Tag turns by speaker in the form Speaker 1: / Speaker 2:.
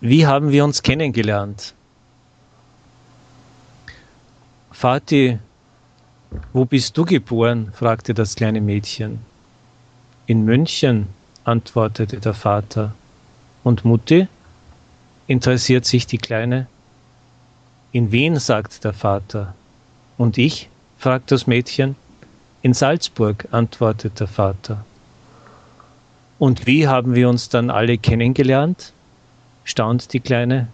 Speaker 1: Wie haben wir uns kennengelernt? Vati, wo bist du geboren? fragte das kleine Mädchen. In München, antwortete der Vater. Und Mutti? interessiert sich die Kleine. In Wien, sagt der Vater. Und ich? fragt das Mädchen. In Salzburg, antwortet der Vater. Und wie haben wir uns dann alle kennengelernt? Staunt die Kleine.